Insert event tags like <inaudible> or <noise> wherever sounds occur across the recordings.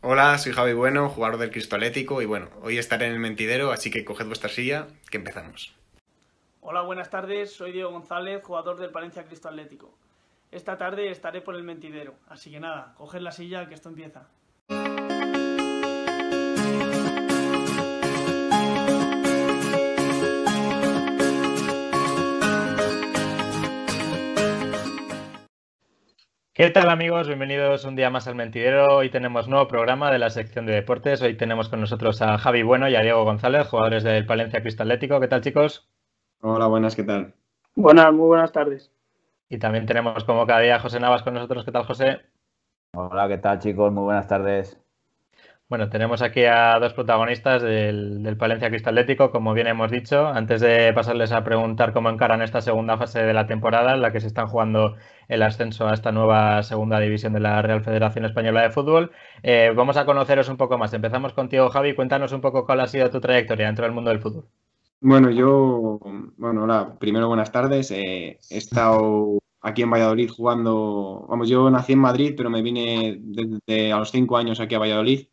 Hola, soy Javi Bueno, jugador del Cristo Atlético y bueno, hoy estaré en el mentidero, así que coged vuestra silla, que empezamos. Hola, buenas tardes, soy Diego González, jugador del Palencia Cristo Atlético. Esta tarde estaré por el mentidero, así que nada, coged la silla que esto empieza. ¿Qué tal amigos? Bienvenidos un día más al Mentidero. Hoy tenemos nuevo programa de la sección de deportes. Hoy tenemos con nosotros a Javi Bueno y a Diego González, jugadores del Palencia Cristal Atlético. ¿Qué tal chicos? Hola, buenas, ¿qué tal? Buenas, muy buenas tardes. Y también tenemos como cada día a José Navas con nosotros. ¿Qué tal José? Hola, ¿qué tal chicos? Muy buenas tardes. Bueno, tenemos aquí a dos protagonistas del, Palencia Cristal Atlético, como bien hemos dicho. Antes de pasarles a preguntar cómo encaran esta segunda fase de la temporada, en la que se están jugando el ascenso a esta nueva segunda división de la Real Federación Española de Fútbol, eh, vamos a conoceros un poco más. Empezamos contigo, Javi. Cuéntanos un poco cuál ha sido tu trayectoria dentro del mundo del fútbol. Bueno, yo, bueno, hola, primero buenas tardes. Eh, he estado aquí en Valladolid jugando, vamos, yo nací en Madrid, pero me vine desde a los cinco años aquí a Valladolid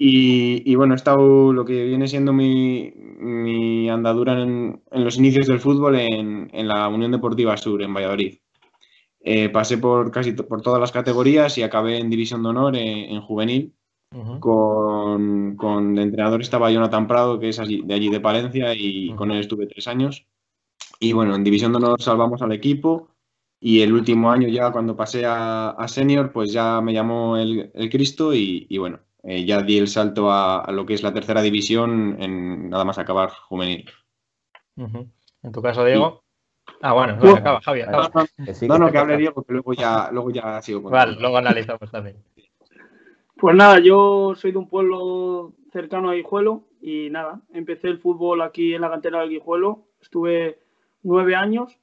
y, bueno, he estado lo que viene siendo mi, andadura en, los inicios del fútbol en, la Unión Deportiva Sur, en Valladolid. Eh, pasé por casi por todas las categorías y acabé en División de Honor en, juvenil. con, con, el entrenador estaba Jonathan Prado, que es de allí de Palencia, y con él estuve tres años. Y bueno, en División de Honor salvamos al equipo. Y el último año ya cuando pasé a, senior, pues ya me llamó el, Cristo y bueno, eh, ya di el salto a, lo que es la tercera división en nada más acabar juvenil. En tu caso, Diego. Ah, bueno, no, acaba, Javi, acaba. No, no, que hable Diego, que luego ya, luego ya sigo con Vale, luego analizamos también. Pues nada, yo soy de un pueblo cercano a Guijuelo y nada, empecé el fútbol aquí en la cantera de Guijuelo. Estuve nueve años,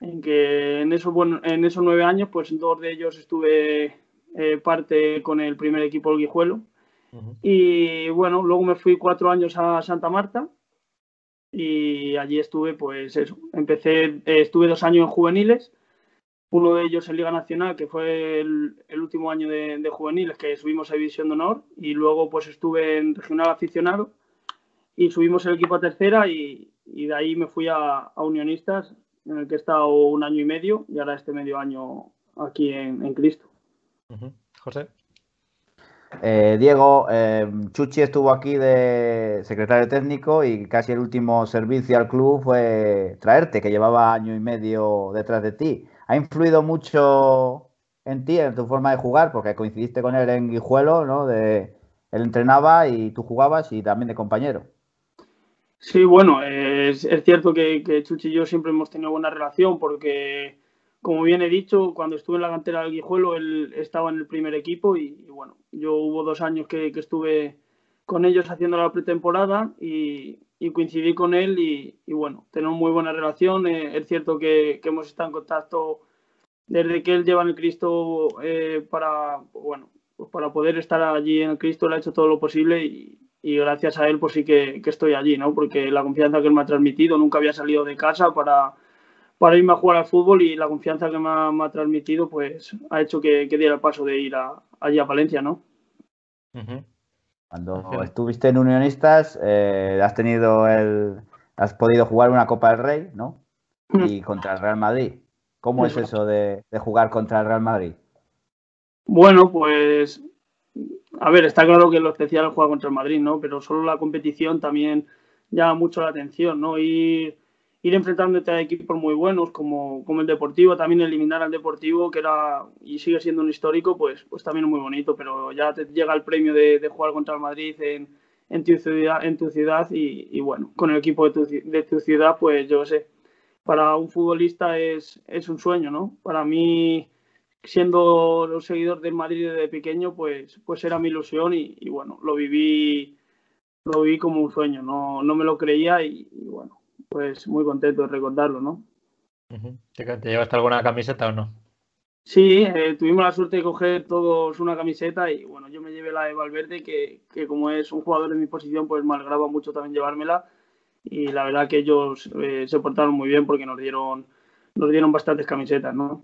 en que en esos, bueno, en esos nueve años, pues dos de ellos estuve eh, parte con el primer equipo Guijuelo. Y bueno, luego me fui cuatro años a Santa Marta y allí estuve, pues eso, empecé, eh, estuve dos años en juveniles, uno de ellos en Liga Nacional, que fue el, último año de, juveniles, que subimos a División de Honor, y luego pues estuve en Regional Aficionado y subimos el equipo a tercera y, de ahí me fui a, Unionistas, en el que he estado un año y medio y ahora este medio año aquí en Cristo. José. Eh, Diego, eh, Chuchi estuvo aquí de secretario técnico y casi el último servicio al club fue traerte, que llevaba año y medio detrás de ti. ¿Ha influido mucho en ti, en tu forma de jugar? Porque coincidiste con él en Guijuelo, ¿no? De, él entrenaba y tú jugabas y también de compañero. Sí, bueno, es, cierto que, que Chuchi y yo siempre hemos tenido buena relación porque como bien he dicho, cuando estuve en la cantera del Guijuelo, él estaba en el primer equipo y, bueno, yo hubo dos años que, estuve con ellos haciendo la pretemporada y, coincidí con él y, bueno, tenemos muy buena relación. Eh, es cierto que, hemos estado en contacto desde que él lleva en el Cristo eh, para, bueno, pues para poder estar allí en el Cristo, él ha hecho todo lo posible y, gracias a él pues sí que, que estoy allí, ¿no? Porque la confianza que él me ha transmitido, nunca había salido de casa para para irme a jugar al fútbol y la confianza que me ha, transmitido pues ha hecho que, diera el paso de ir a, allí a Valencia, ¿no? Cuando estuviste en Unionistas, eh, has tenido el, has podido jugar una Copa del Rey, ¿no? Y contra el Real Madrid. ¿Cómo es eso de, jugar contra el Real Madrid? Bueno, pues a ver, está claro que lo especial es jugar contra el Madrid, ¿no? Pero solo la competición también llama mucho la atención, ¿no? Y ir enfrentándote a equipos muy buenos como, como el Deportivo, también eliminar al Deportivo, que era y sigue siendo un histórico, pues, pues también muy bonito, pero ya te llega el premio de, jugar contra el Madrid en, en, tu ciudad, en tu ciudad y, bueno, con el equipo de tu, de tu ciudad, pues yo sé, para un futbolista es, es un sueño, ¿no? Para mí, siendo seguidor del Madrid desde pequeño, pues, pues era mi ilusión y, bueno, lo viví, lo viví como un sueño, no, no me lo creía y bueno, pues muy contento de recordarlo, ¿no? ¿Te, llevaste alguna camiseta o no? Sí, eh, tuvimos la suerte de coger todos una camiseta y bueno, yo me llevé la de Valverde, que, como es un jugador de mi posición, pues me alegraba mucho también llevármela y la verdad que ellos eh, se portaron muy bien porque nos dieron, nos dieron bastantes camisetas, ¿no?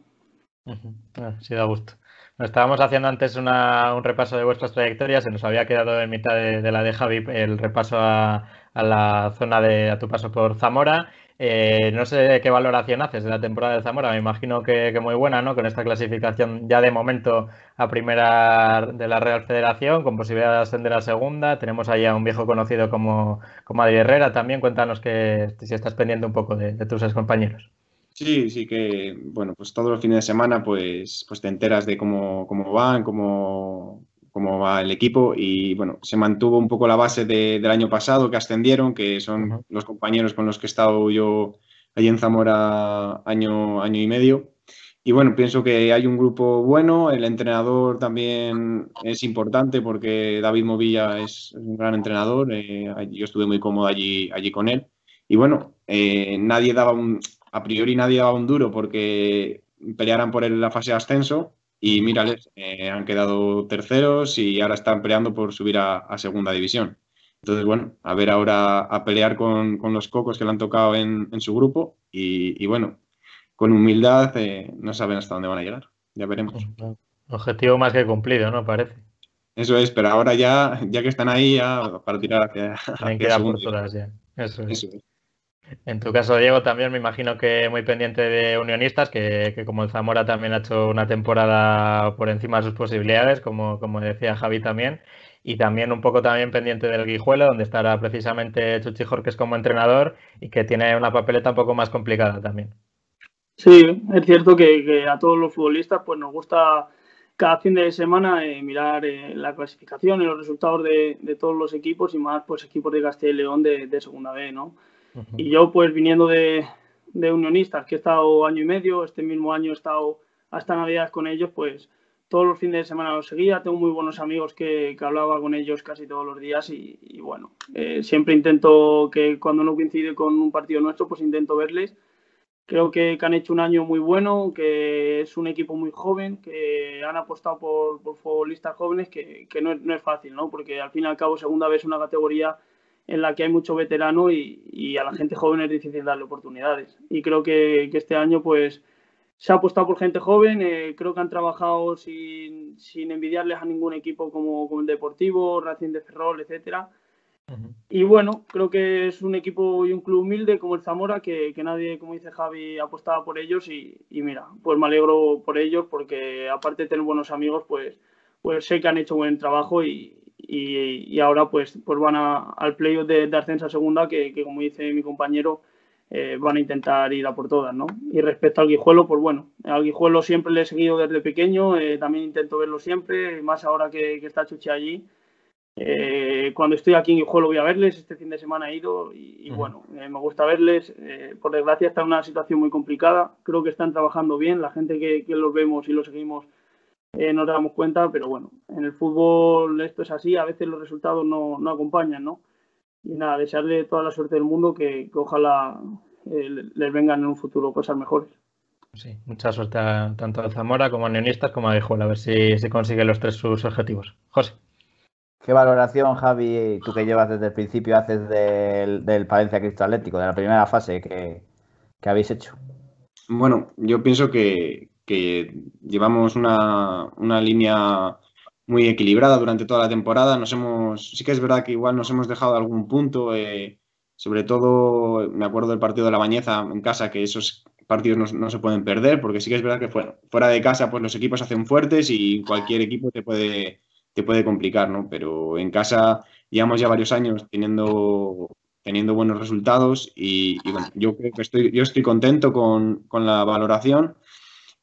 Ah, sí, da gusto. estábamos haciendo antes un repaso de vuestras trayectorias, se nos había quedado en mitad de, la de Javi el repaso a, la zona de a tu paso por Zamora. Eh, no sé qué valoración haces de la temporada de Zamora, me imagino que, muy buena, ¿no? Con esta clasificación ya de momento a primera de la Real Federación, con posibilidad de ascender a segunda. Tenemos ahí a un viejo conocido como, como Adri Herrera también. Cuéntanos que si estás pendiente un poco de, de tus ex compañeros. Sí, sí que, bueno, pues todos los fines de semana pues, pues te enteras de cómo, cómo van, cómo, cómo va el equipo y bueno, se mantuvo un poco la base del año pasado que ascendieron, que son los compañeros con los que he estado yo allí en Zamora año, año y medio. Y bueno, pienso que hay un grupo bueno, el entrenador también es importante porque David Movilla es un gran entrenador, eh, yo estuve muy cómodo allí, allí con él. Y bueno, eh, nadie daba un, a priori nadie daba un duro porque pelearan por la fase de ascenso y mírales, eh, han quedado terceros y ahora están peleando por subir a, segunda división. Entonces, bueno, a ver ahora a pelear con, los cocos que le han tocado en, su grupo y, bueno, con humildad eh, no saben hasta dónde van a llegar. Ya veremos. Objetivo más que cumplido, ¿no? Parece. Eso es, pero ahora ya, ya que están ahí, ya para tirar hacia. hacia por todas ya. Eso es. En tu caso, Diego, también me imagino que muy pendiente de unionistas, que, como el Zamora también ha hecho una temporada por encima de sus posibilidades, como, como decía Javi también, y también un poco también pendiente del Guijuelo, donde estará precisamente Chuchi Jorques como entrenador y que tiene una papeleta un poco más complicada también. Sí, es cierto que, a todos los futbolistas pues nos gusta cada fin de semana eh, mirar eh, la clasificación y los resultados de, todos los equipos y más pues equipos de Castilla y León de, de segunda B, ¿no? Y yo, pues viniendo de, unionistas, que he estado año y medio, este mismo año he estado hasta Navidad con ellos, pues todos los fines de semana los seguía. Tengo muy buenos amigos que, hablaba con ellos casi todos los días y, bueno, eh, siempre intento que cuando no coincide con un partido nuestro, pues intento verles. Creo que, han hecho un año muy bueno, que es un equipo muy joven, que han apostado por, futbolistas jóvenes, que, no, es, no, es, fácil, ¿no? Porque al fin y al cabo, segunda vez una categoría en la que hay mucho veterano y, a la gente joven es difícil darle oportunidades. Y creo que, este año pues se ha apostado por gente joven, eh, creo que han trabajado sin, envidiarles a ningún equipo como, como el Deportivo, Racing de Ferrol, etcétera. Y bueno, creo que es un equipo y un club humilde como el Zamora, que, nadie, como dice Javi, apostaba por ellos y, y, mira, pues me alegro por ellos porque aparte de tener buenos amigos, pues, pues sé que han hecho buen trabajo y, y, ahora pues, pues van al playoff de, de ascenso a segunda que, como dice mi compañero eh, van a intentar ir a por todas, ¿no? Y respecto al Guijuelo, pues bueno, al Guijuelo siempre le he seguido desde pequeño, eh, también intento verlo siempre, más ahora que, está Chuchi allí. Eh, cuando estoy aquí en Guijuelo voy a verles, este fin de semana he ido y, bueno, me gusta verles. por desgracia está en una situación muy complicada, creo que están trabajando bien, la gente que, que los vemos y los seguimos eh, nos damos cuenta, pero bueno, en el fútbol esto es así, a veces los resultados no, acompañan, ¿no? Y nada, desearle toda la suerte del mundo, que, ojalá eh, les vengan en un futuro cosas mejores. Sí, mucha suerte tanto a Zamora como a Neonistas como a Dijuela, a ver si, si consigue los tres sus objetivos. José. ¿Qué valoración, Javi, tú que llevas desde el principio, haces del, del Palencia Cristo de la primera fase que, que habéis hecho? Bueno, yo pienso que, que llevamos una, línea muy equilibrada durante toda la temporada. Nos hemos, sí que es verdad que igual nos hemos dejado algún punto, eh, sobre todo me acuerdo del partido de la Bañeza en casa, que esos partidos no, se pueden perder, porque sí que es verdad que fuera, de casa pues los equipos hacen fuertes y cualquier equipo te puede, te puede complicar, ¿no? Pero en casa llevamos ya varios años teniendo teniendo buenos resultados y, bueno, yo creo que estoy, yo estoy contento con, con la valoración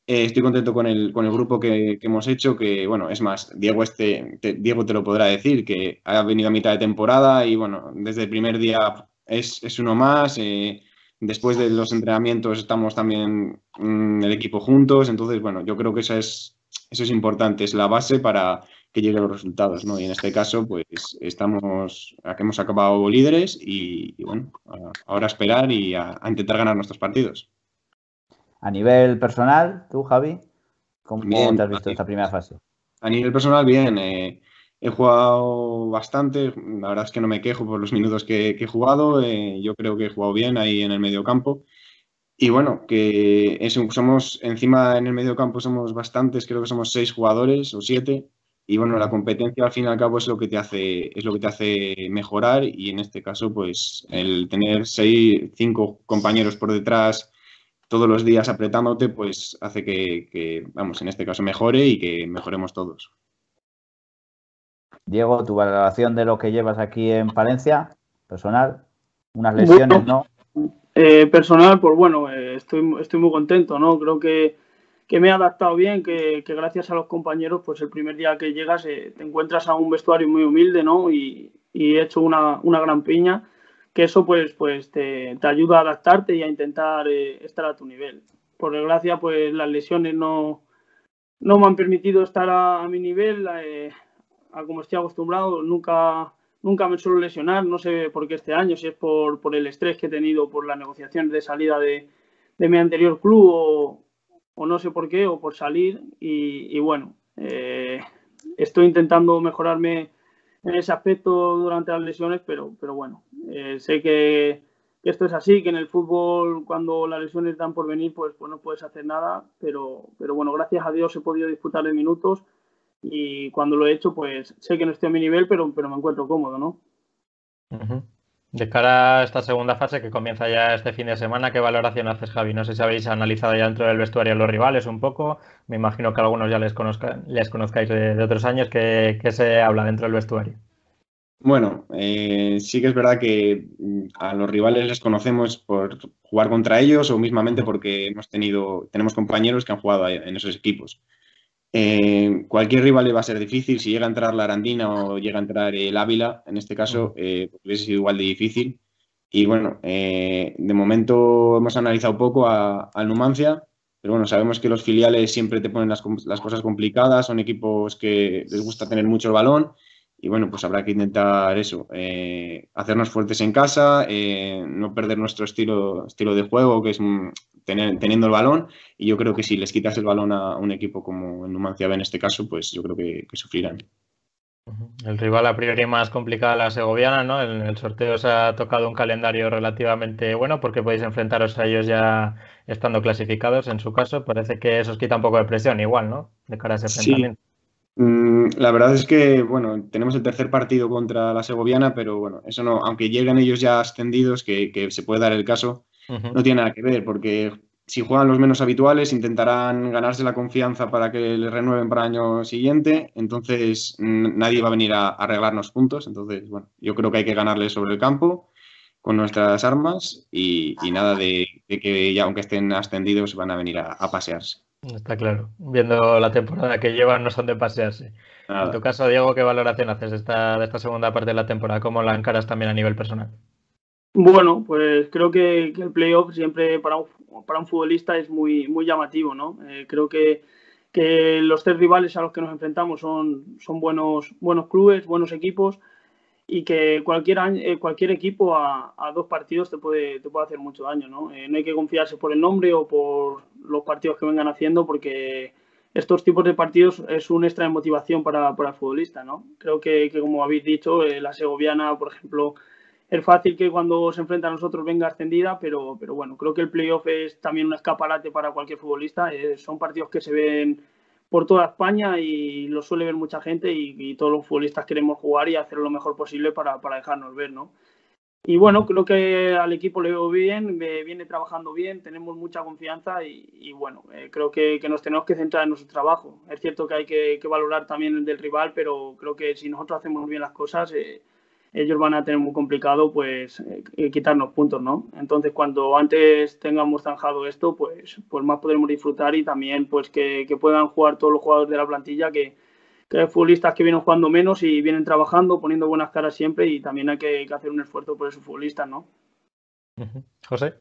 eh, estoy contento con el, con el grupo que, hemos hecho, que bueno, es más, Diego, este, te, Diego te lo podrá decir, que ha venido a mitad de temporada y bueno, desde el primer día es, uno más. Eh, después de los entrenamientos estamos también mm, el equipo juntos, entonces bueno, yo creo que eso es, eso es importante, es la base para que lleguen los resultados, ¿no? Y en este caso, pues estamos, hemos acabado líderes y, bueno, ahora esperar y a intentar ganar nuestros partidos. A nivel personal, tú, Javi, ¿cómo te has visto esta primera fase? A nivel personal, bien. Eh, he jugado bastante. La verdad es que no me quejo por los minutos que, he jugado. Eh, yo creo que he jugado bien ahí en el medio campo. Y bueno, que somos encima en el medio campo somos bastantes, creo que somos seis jugadores o siete. Y bueno, la competencia al fin y al cabo es lo que te hace, es lo que te hace mejorar. Y en este caso, pues el tener seis, cinco compañeros por detrás todos los días apretándote, pues hace que, que, vamos, en este caso mejore y que mejoremos todos. Diego, tu valoración de lo que llevas aquí en Palencia, personal, unas lesiones, ¿no? Eh, personal, pues bueno, eh, estoy, estoy muy contento, ¿no? Creo que, me he adaptado bien, que, gracias a los compañeros, pues el primer día que llegas eh, te encuentras a un vestuario muy humilde, ¿no? Y, he hecho una, gran piña, que eso pues, pues te, ayuda a adaptarte y a intentar estar a tu nivel. Por desgracia, pues las lesiones no, no me han permitido estar a, mi nivel, a como estoy acostumbrado, nunca nunca me suelo lesionar, no sé por qué este año, si es por, por el estrés que he tenido por la negociación de salida de, mi anterior club o, no sé por qué, o por salir. Y, bueno, eh, estoy intentando mejorarme en ese aspecto durante las lesiones, pero, pero bueno, eh, sé que, esto es así, que en el fútbol cuando las lesiones están por venir, pues, pues no puedes hacer nada, pero, pero bueno, gracias a Dios he podido disfrutar de minutos y cuando lo he hecho, pues sé que no estoy a mi nivel, pero, pero me encuentro cómodo, ¿no? De cara a esta segunda fase que comienza ya este fin de semana, ¿qué valoración haces, Javi? No sé si habéis analizado ya dentro del vestuario los rivales un poco. Me imagino que algunos ya les, les conozcáis de, otros años. ¿Qué, se habla dentro del vestuario? Bueno, eh, sí que es verdad que mm, a los rivales les conocemos por jugar contra ellos o mismamente porque hemos tenido, tenemos compañeros que han jugado en esos equipos. Eh, cualquier rival le va a ser difícil. Si llega a entrar la Arandina o llega a entrar el Ávila, en este caso, eh, pues hubiese sido igual de difícil. Y bueno, eh, de momento hemos analizado poco al Numancia, pero bueno, sabemos que los filiales siempre te ponen las, las, cosas complicadas, son equipos que les gusta tener mucho el balón. Y bueno, pues habrá que intentar eso, hacernos fuertes en casa, no perder nuestro estilo, estilo de juego, que es teniendo el balón. Y yo creo que si les quitas el balón a un equipo como el Numancia B en este caso, pues yo creo que, sufrirán. El rival a priori más complicado la segoviana, ¿no? En el sorteo se ha tocado un calendario relativamente bueno porque podéis enfrentaros a ellos ya estando clasificados en su caso. Parece que eso os quita un poco de presión igual, ¿no? De cara a ese enfrentamiento. Mm, la verdad es que, bueno, tenemos el tercer partido contra la segoviana, pero bueno, eso no, aunque lleguen ellos ya ascendidos, que, que se puede dar el caso, no tiene nada que ver, porque si juegan los menos habituales, intentarán ganarse la confianza para que les renueven para el año siguiente. Entonces, nadie va a venir a, arreglarnos puntos. Entonces, bueno, yo creo que hay que ganarles sobre el campo con nuestras armas y, nada de, que ya aunque estén ascendidos van a venir a, pasearse. Está claro. Viendo la temporada que llevan, no son de pasearse. En tu caso, Diego, ¿qué valoración haces de esta, de esta segunda parte de la temporada? ¿Cómo la encaras también a nivel personal? Bueno, pues creo que, el playoff siempre para un, para un futbolista es muy, muy llamativo, ¿no? Eh, creo que, que, los tres rivales a los que nos enfrentamos son, son buenos, buenos clubes, buenos equipos y que cualquier, eh, cualquier equipo a, a, dos partidos te puede, te puede hacer mucho daño, ¿no? Eh, no hay que confiarse por el nombre o por los partidos que vengan haciendo porque estos tipos de partidos es un extra de motivación para, para el futbolista, ¿no? Creo que, que como habéis dicho, la segoviana, por ejemplo, es fácil que cuando se enfrenta a nosotros venga ascendida, pero, pero bueno, creo que el playoff es también un escaparate para cualquier futbolista. Eh, son partidos que se ven por toda España y lo suele ver mucha gente y, todos los futbolistas queremos jugar y hacer lo mejor posible para, para dejarnos ver, ¿no? Y bueno, creo que al equipo le veo bien, viene trabajando bien, tenemos mucha confianza y, bueno, eh, creo que, que, nos tenemos que centrar en nuestro trabajo. Es cierto que hay que, que, valorar también el del rival, pero creo que si nosotros hacemos bien las cosas, eh, ellos van a tener muy complicado pues eh, quitarnos puntos, ¿no? Entonces, cuando antes tengamos zanjado esto, pues, pues más podremos disfrutar y también pues que, puedan jugar todos los jugadores de la plantilla, que, que hay futbolistas que vienen jugando menos y vienen trabajando, poniendo buenas caras siempre y también hay que, hacer un esfuerzo por esos futbolistas, ¿no? José.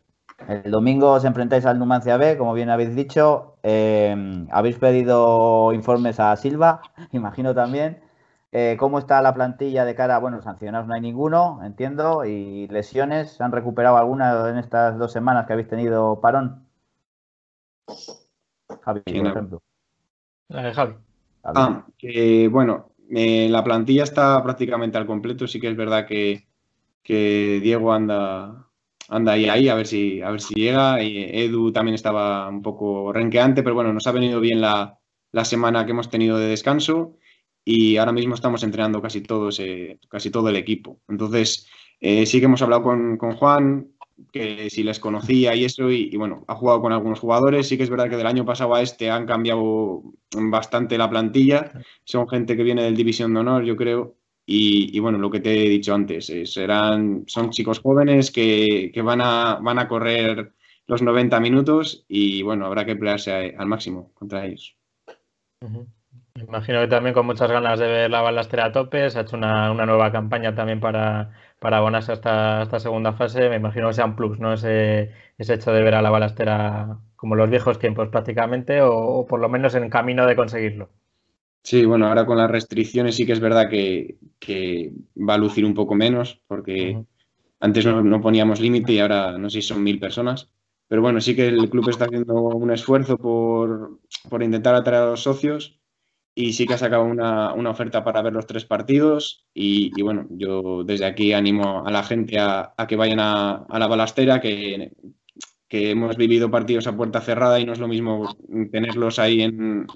El domingo os enfrentáis al Numancia B, como bien habéis dicho. Eh, habéis pedido informes a Silva, <laughs> imagino también. Eh, ¿Cómo está la plantilla de cara? Bueno, sancionados no hay ninguno, entiendo. ¿Y lesiones? ¿Se han recuperado alguna en estas dos semanas que habéis tenido parón? Javi, por ejemplo. Javi. Ah, que bueno, eh, la plantilla está prácticamente al completo. Sí que es verdad que, Diego anda, anda ahí, ahí a ver si, a ver si llega. Y Edu también estaba un poco renqueante, pero bueno, nos ha venido bien la, la semana que hemos tenido de descanso y ahora mismo estamos entrenando casi todos, eh, casi todo el equipo. Entonces, eh, sí que hemos hablado con, con, Juan, que si les conocía y eso, y, bueno, ha jugado con algunos jugadores. Sí que es verdad que del año pasado a este han cambiado bastante la plantilla. Son gente que viene del División de Honor, yo creo. Y, bueno, lo que te he dicho antes, eh, serán, son chicos jóvenes que, que, van, a, van a correr los 90 minutos y bueno, habrá que emplearse al máximo contra ellos. Imagino que también con muchas ganas de ver la balastera a tope, se ha hecho una, nueva campaña también para, para abonarse a esta, segunda fase. Me imagino que sea un plus, ¿no? Ese, ese hecho de ver a la balastera como los viejos tiempos prácticamente, o, por lo menos en camino de conseguirlo. Sí, bueno, ahora con las restricciones sí que es verdad que, va a lucir un poco menos, porque antes no, no poníamos límite y ahora no sé si son mil personas. Pero bueno, sí que el club está haciendo un esfuerzo por, intentar atraer a los socios y sí que ha sacado una, oferta para ver los tres partidos y, bueno, yo desde aquí animo a la gente a, que vayan a, la balastera, que, que, hemos vivido partidos a puerta cerrada y no es lo mismo tenerlos ahí en,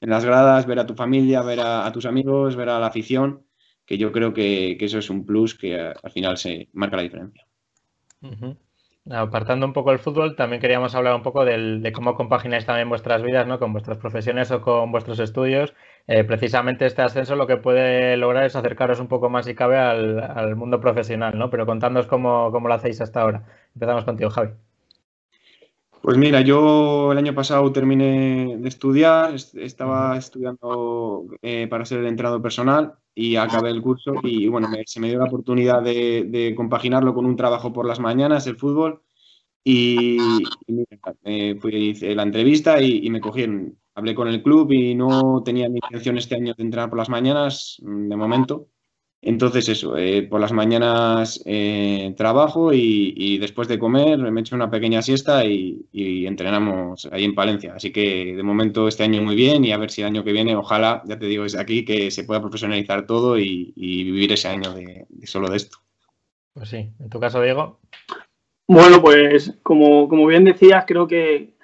las gradas, ver a tu familia, ver a, tus amigos, ver a la afición, que yo creo que, eso es un plus que al final se marca la diferencia. Apartando un poco el fútbol, también queríamos hablar un poco de cómo compagináis también vuestras vidas, ¿no? Con vuestras profesiones o con vuestros estudios. Eh, precisamente este ascenso lo que puede lograr es acercaros un poco más, si cabe, al, mundo profesional, ¿no? Pero contándonos cómo, cómo, lo hacéis hasta ahora. Empezamos contigo, Javi. Pues mira, yo el año pasado terminé de estudiar, estaba estudiando eh, para ser el entrenador personal y acabé el curso y bueno, se me dio la oportunidad de, compaginarlo con un trabajo por las mañanas, el fútbol, y, y pues hice la entrevista y, me cogieron. Hablé con el club y no tenía ni intención este año de entrenar por las mañanas, mm, de momento. Entonces eso, eh, por las mañanas eh, trabajo y, después de comer me echo una pequeña siesta y, entrenamos ahí en Palencia. Así que de momento este año muy bien y a ver si el año que viene, ojalá, ya te digo desde aquí, que se pueda profesionalizar todo y, vivir ese año de, solo de esto. Pues sí, en tu caso, Diego. Bueno, pues como, como bien decías, creo que,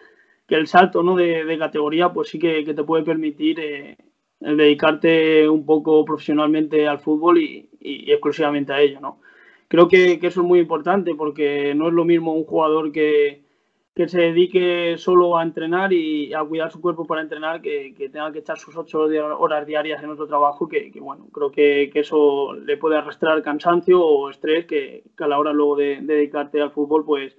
el salto ¿no? de, categoría pues sí que, te puede permitir... Eh, el dedicarte un poco profesionalmente al fútbol y, exclusivamente a ello, ¿no? Creo que, eso es muy importante porque no es lo mismo un jugador que, que se dedique solo a entrenar y a cuidar su cuerpo para entrenar que, tenga que echar sus ocho horas diarias en otro trabajo que, bueno, creo que, eso le puede arrastrar cansancio o estrés que, a la hora luego de, dedicarte al fútbol pues,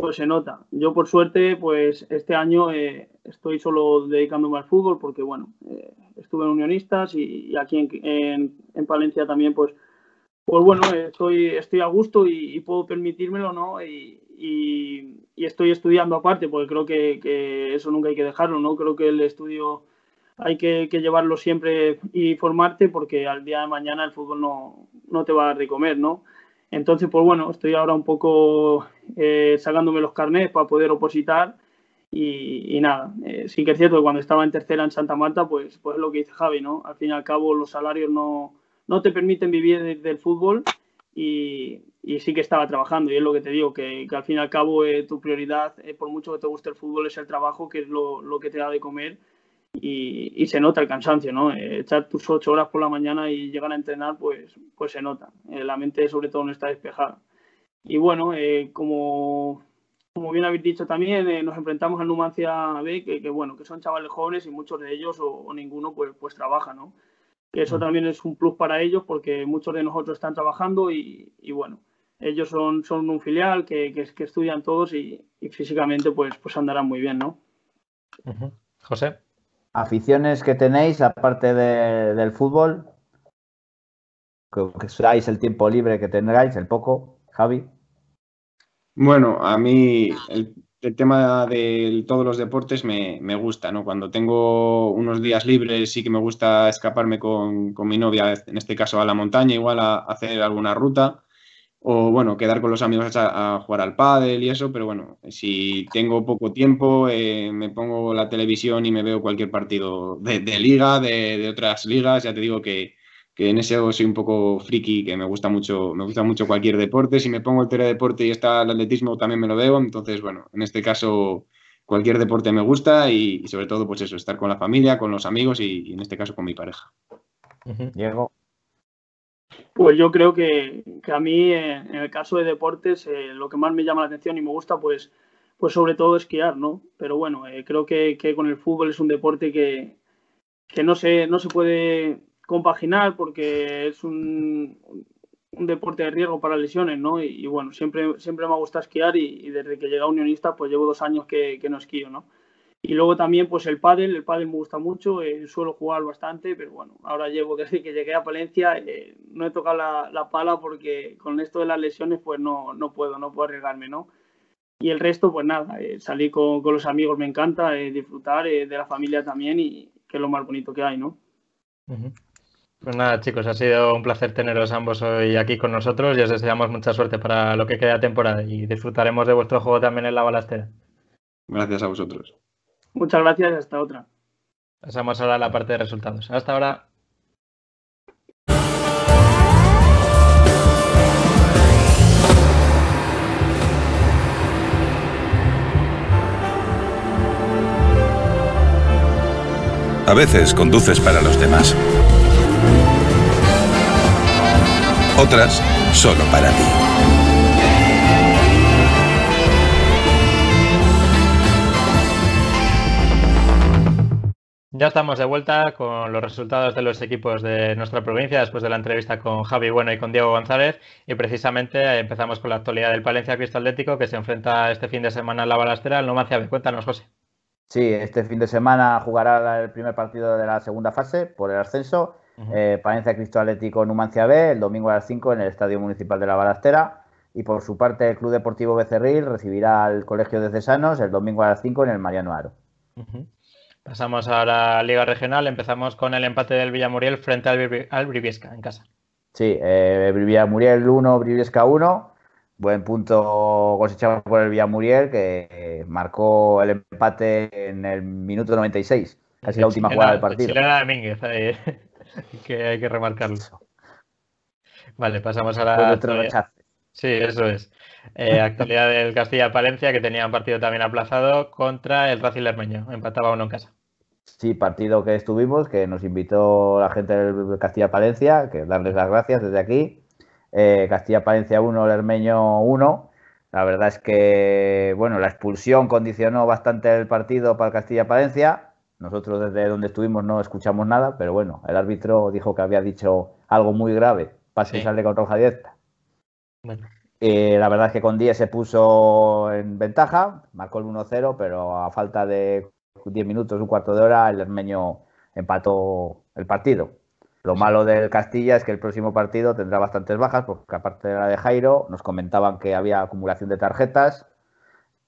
pues se nota. Yo por suerte pues este año eh, estoy solo dedicándome al fútbol porque bueno, eh, estuve en Unionistas y, aquí en, en, Palencia también, pues, pues bueno, estoy, estoy a gusto y, puedo permitírmelo, ¿no? Y, y, estoy estudiando aparte, porque creo que, eso nunca hay que dejarlo, ¿no? Creo que el estudio hay que, llevarlo siempre y formarte porque al día de mañana el fútbol no, no te va a dar ¿no? Entonces, pues bueno, estoy ahora un poco eh, sacándome los carnets para poder opositar y, nada, eh, sí que es cierto que cuando estaba en tercera en Santa Marta, pues, pues lo que dice Javi, ¿no? Al fin y al cabo los salarios no, no te permiten vivir del fútbol y, y, sí que estaba trabajando. Y es lo que te digo, que, que al fin y al cabo eh, tu prioridad, eh, por mucho que te guste el fútbol, es el trabajo, que es lo, lo que te da de comer y, y, se nota el cansancio, ¿no? echar tus ocho horas por la mañana y llegar a entrenar, pues, pues se nota. la mente sobre todo no está despejada. Y bueno, como como bien habéis dicho también, eh, nos enfrentamos al Numancia B, que, bueno, que son chavales jóvenes y muchos de ellos o, ninguno pues, pues trabaja, ¿no? Que eso también es un plus para ellos porque muchos de nosotros están trabajando y, bueno, ellos son, son un filial que, que, estudian todos y, físicamente pues, pues andarán muy bien, ¿no? José. Aficiones que tenéis aparte del fútbol, que, que el tiempo libre que tengáis, el poco, Javi. Bueno, a mí el, tema de todos los deportes me, gusta, ¿no? Cuando tengo unos días libres sí que me gusta escaparme con, mi novia, en este caso a la montaña, igual a, hacer alguna ruta, o bueno, quedar con los amigos a, jugar al pádel y eso, pero bueno, si tengo poco tiempo, eh, me pongo la televisión y me veo cualquier partido de, liga, de, otras ligas, ya te digo que, que en ese soy un poco friki, que me gusta mucho, me gusta mucho cualquier deporte. Si me pongo el teledeporte y está el atletismo, también me lo veo. Entonces, bueno, en este caso cualquier deporte me gusta y, sobre todo, pues eso, estar con la familia, con los amigos y, en este caso con mi pareja. Diego. Pues yo creo que, a mí, eh, en el caso de deportes, eh, lo que más me llama la atención y me gusta, pues, pues sobre todo esquiar, ¿no? Pero bueno, eh, creo que, que, con el fútbol es un deporte que, que no, se, no se puede compaginar porque es un, un deporte de riesgo para lesiones, ¿no? Y, bueno, siempre, siempre me ha gustado esquiar y, desde que llegué a Unionista, pues llevo dos años que, que, no esquío, ¿no? Y luego también, pues el pádel, el pádel me gusta mucho, eh, suelo jugar bastante, pero bueno, ahora llevo <laughs> desde que llegué a Palencia, eh, no he tocado la, la, pala porque con esto de las lesiones, pues no, no puedo, no puedo arriesgarme, ¿no? Y el resto, pues nada, eh, salir con, con, los amigos me encanta, disfrutar de la familia también y que es lo más bonito que hay, ¿no? Pues nada, chicos, ha sido un placer teneros ambos hoy aquí con nosotros y os deseamos mucha suerte para lo que queda de temporada y disfrutaremos de vuestro juego también en la balastera. Gracias a vosotros. Muchas gracias y hasta otra. Pasamos ahora a la parte de resultados. Hasta ahora. A veces conduces para los demás. Otras solo para ti. Ya estamos de vuelta con los resultados de los equipos de nuestra provincia después de la entrevista con Javi Bueno y con Diego González y precisamente empezamos con la actualidad del Palencia Cristallético que se enfrenta este fin de semana en la balastera al Numancia Cuéntanos, José. Sí, este fin de semana jugará el primer partido de la segunda fase por el ascenso eh, Palencia Cristo Atlético Numancia B, el domingo a las 5 en el Estadio Municipal de la Balastera. Y por su parte, el Club Deportivo Becerril recibirá al Colegio de Cesanos el domingo a las 5 en el Mariano Aro. Pasamos ahora a la Liga Regional. Empezamos con el empate del Villamuriel frente al, al Briviesca en casa. Sí, eh, Villamuriel 1, Briviesca 1. Buen punto cosechado por el Villamuriel que eh, marcó el empate en el minuto 96, casi la última jugada del partido. Chilena Domínguez, <laughs> que hay que remarcarlo. Vale, pasamos a la. Actualidad. Sí, eso es. Eh, actualidad del Castilla-Palencia, que tenía un partido también aplazado contra el Racing Lermeño. Empataba uno en casa. Sí, partido que estuvimos, que nos invitó la gente del Castilla-Palencia, que darles las gracias desde aquí. Eh, Castilla-Palencia 1, Lermeño 1. La verdad es que, bueno, la expulsión condicionó bastante el partido para el Castilla-Palencia. Nosotros desde donde estuvimos no escuchamos nada, pero bueno, el árbitro dijo que había dicho algo muy grave, pase y sale con roja directa. Eh, la verdad es que con 10 se puso en ventaja, marcó el 1-0, pero a falta de 10 minutos, un cuarto de hora, el Hermeño empató el partido. Lo malo del Castilla es que el próximo partido tendrá bastantes bajas, porque aparte de la de Jairo, nos comentaban que había acumulación de tarjetas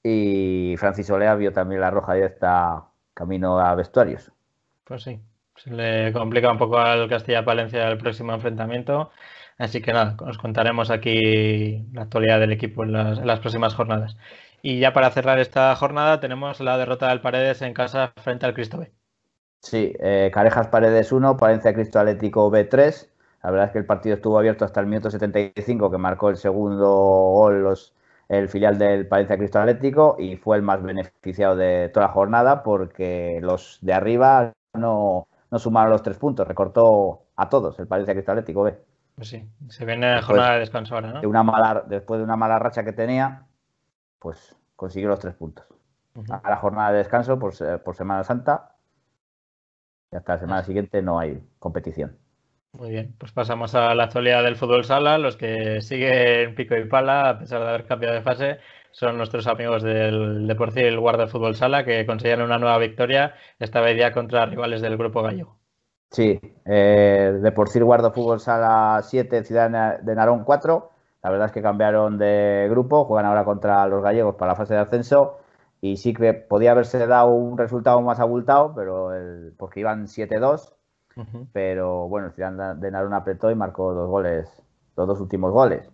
y Francis Olea vio también la roja directa camino a vestuarios. Pues sí, se le complica un poco al Castilla-Palencia el próximo enfrentamiento. Así que nada, os contaremos aquí la actualidad del equipo en las, próximas jornadas. Y ya para cerrar esta jornada tenemos la derrota del Paredes en casa frente al Cristo B. Sí, eh, Carejas Paredes 1, Palencia Cristo Atlético B3. La verdad es que el partido estuvo abierto hasta el minuto 75, que marcó el segundo gol los, el filial del Palencia Cristo Atlético y fue el más beneficiado de toda la jornada porque los de arriba no, no sumaron los tres puntos, recortó a todos el Palencia Cristo Atlético B. Pues sí, se viene jornada de descanso ahora, ¿no? De una mala, después de una mala racha que tenía, pues consiguió los tres puntos. A la jornada de descanso por, por Semana Santa y hasta la semana siguiente no hay competición. Muy bien, pues pasamos a la actualidad del fútbol sala. Los que siguen pico y pala, a pesar de haber cambiado de fase, son nuestros amigos del Deportivo Guarda Fútbol Sala que consiguieron una nueva victoria, esta vez ya contra rivales del grupo gallego. Sí, eh, Deportivo Guarda Fútbol Sala 7, Ciudad de Narón 4. La verdad es que cambiaron de grupo, juegan ahora contra los gallegos para la fase de ascenso y sí que podía haberse dado un resultado más abultado, pero el, porque iban 7-2 pero bueno, el Ciudad de Narón apretó y marcó dos goles, los dos últimos goles.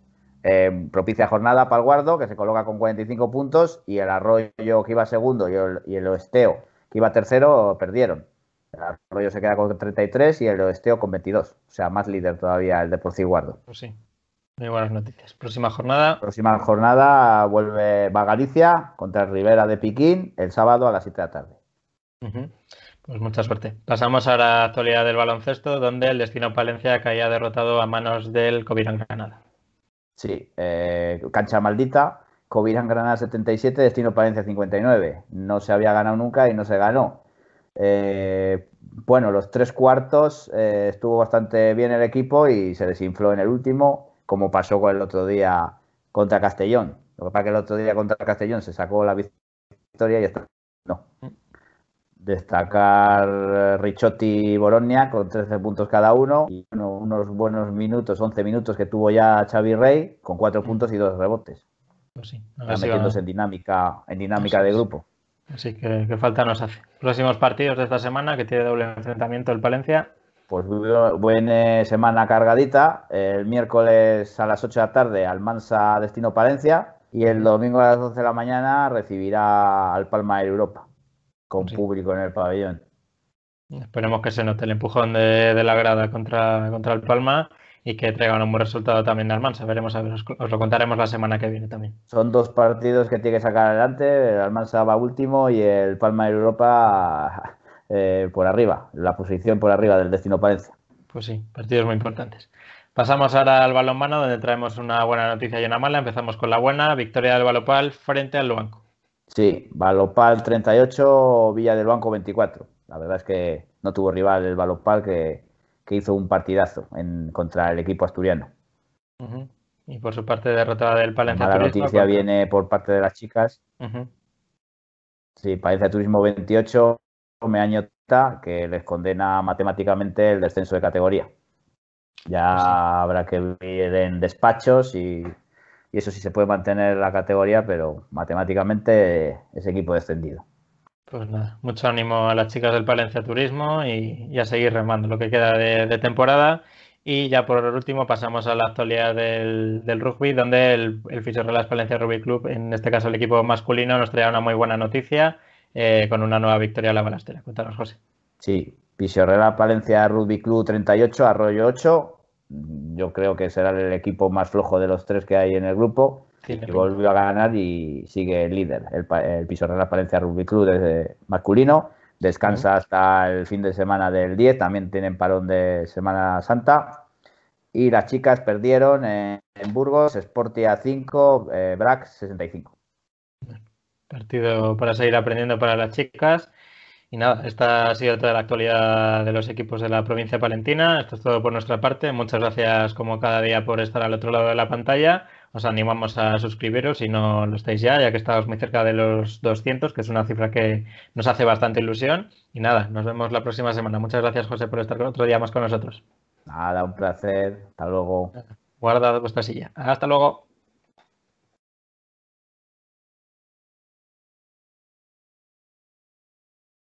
Eh, propicia jornada para el Guardo, que se coloca con 45 puntos, y el Arroyo, que iba segundo, y el, Oesteo, que iba tercero, perdieron. El Arroyo se queda con 33 y el Oesteo con 22. O sea, más líder todavía el Deportivo Guardo. Pues sí. Muy buenas noticias. Próxima jornada. Próxima jornada vuelve va Galicia contra el Rivera de Piquín el sábado a las 7 de la tarde. Pues mucha suerte. Pasamos a la actualidad del baloncesto, donde el Destino Palencia caía derrotado a manos del Covirán Granada. Sí, eh, cancha maldita. Covirán Granada 77, Destino Palencia 59. No se había ganado nunca y no se ganó. Eh, bueno, los tres cuartos eh, estuvo bastante bien el equipo y se desinfló en el último, como pasó con el otro día contra Castellón. Lo que pasa es que el otro día contra Castellón se sacó la victoria y está. No. Destacar eh, Ricciotti y Boronia con 13 puntos cada uno. Y unos buenos minutos, 11 minutos que tuvo ya Xavi Rey con 4 puntos y 2 rebotes. Pues sí, va- metiéndose en dinámica, en dinámica de grupo. Así que, que falta nos hace. Próximos partidos de esta semana que tiene doble enfrentamiento el Palencia. Pues bu- buena semana cargadita. El miércoles a las 8 de la tarde Almansa Destino Palencia y el domingo a las 12 de la mañana recibirá al Palma de Europa con Sí. público en el pabellón. Esperemos que se note el empujón de, de la grada contra, contra el Palma y que traigan un buen resultado también de Almansa. Veremos, a ver, os, os lo contaremos la semana que viene también. Son dos partidos que tiene que sacar adelante. El Almansa va último y el Palma de Europa <laughs> eh, por arriba, la posición por arriba del Destino Palencia. Pues sí, partidos muy importantes. Pasamos ahora al balonmano, donde traemos una buena noticia y una mala. Empezamos con la buena, victoria del Balopal frente al Luanco. Sí, Balopal 38, Villa del Banco 24. La verdad es que no tuvo rival el Balopal que, que hizo un partidazo en, contra el equipo asturiano. Y por su parte, derrotada del La Palencia Turismo. noticia contra- viene por parte de las chicas. Ujú. Sí, Palencia Turismo 28, Meañota, que les condena matemáticamente el descenso de categoría. Ya Pues sí. habrá que ver en despachos y, y eso sí se puede mantener la categoría, pero matemáticamente ese equipo descendido. Pues nada, mucho ánimo a las chicas del Palencia Turismo y, y a seguir remando lo que queda de, temporada. Y ya por último pasamos a la actualidad del, rugby, donde el, el Fisorrelas Palencia Rugby Club, en este caso el equipo masculino, nos trae una muy buena noticia eh, con una nueva victoria a la balastera. Cuéntanos, José. Sí, Pisorrela Palencia Rugby Club 38, Arroyo 8. Yo creo que será el equipo más flojo de los tres que hay en el grupo. Y volvió a ganar y sigue el líder, el, el Pisorrela Palencia Rugby Club de- masculino. Descansa hasta el fin de semana del 10, también tienen parón de Semana Santa. Y las chicas perdieron en, en Burgos, Sportia 5, eh, Brac 65. Partido para seguir aprendiendo para las chicas. Y nada, esta ha sido toda la actualidad de los equipos de la provincia palentina. Esto es todo por nuestra parte. Muchas gracias como cada día por estar al otro lado de la pantalla. Os animamos a suscribiros si no lo estáis ya, ya que estamos muy cerca de los 200, que es una cifra que nos hace bastante ilusión. Y nada, nos vemos la próxima semana. Muchas gracias, José, por estar otro día más con nosotros. Nada, un placer. Hasta luego. Guardad vuestra silla. Hasta luego.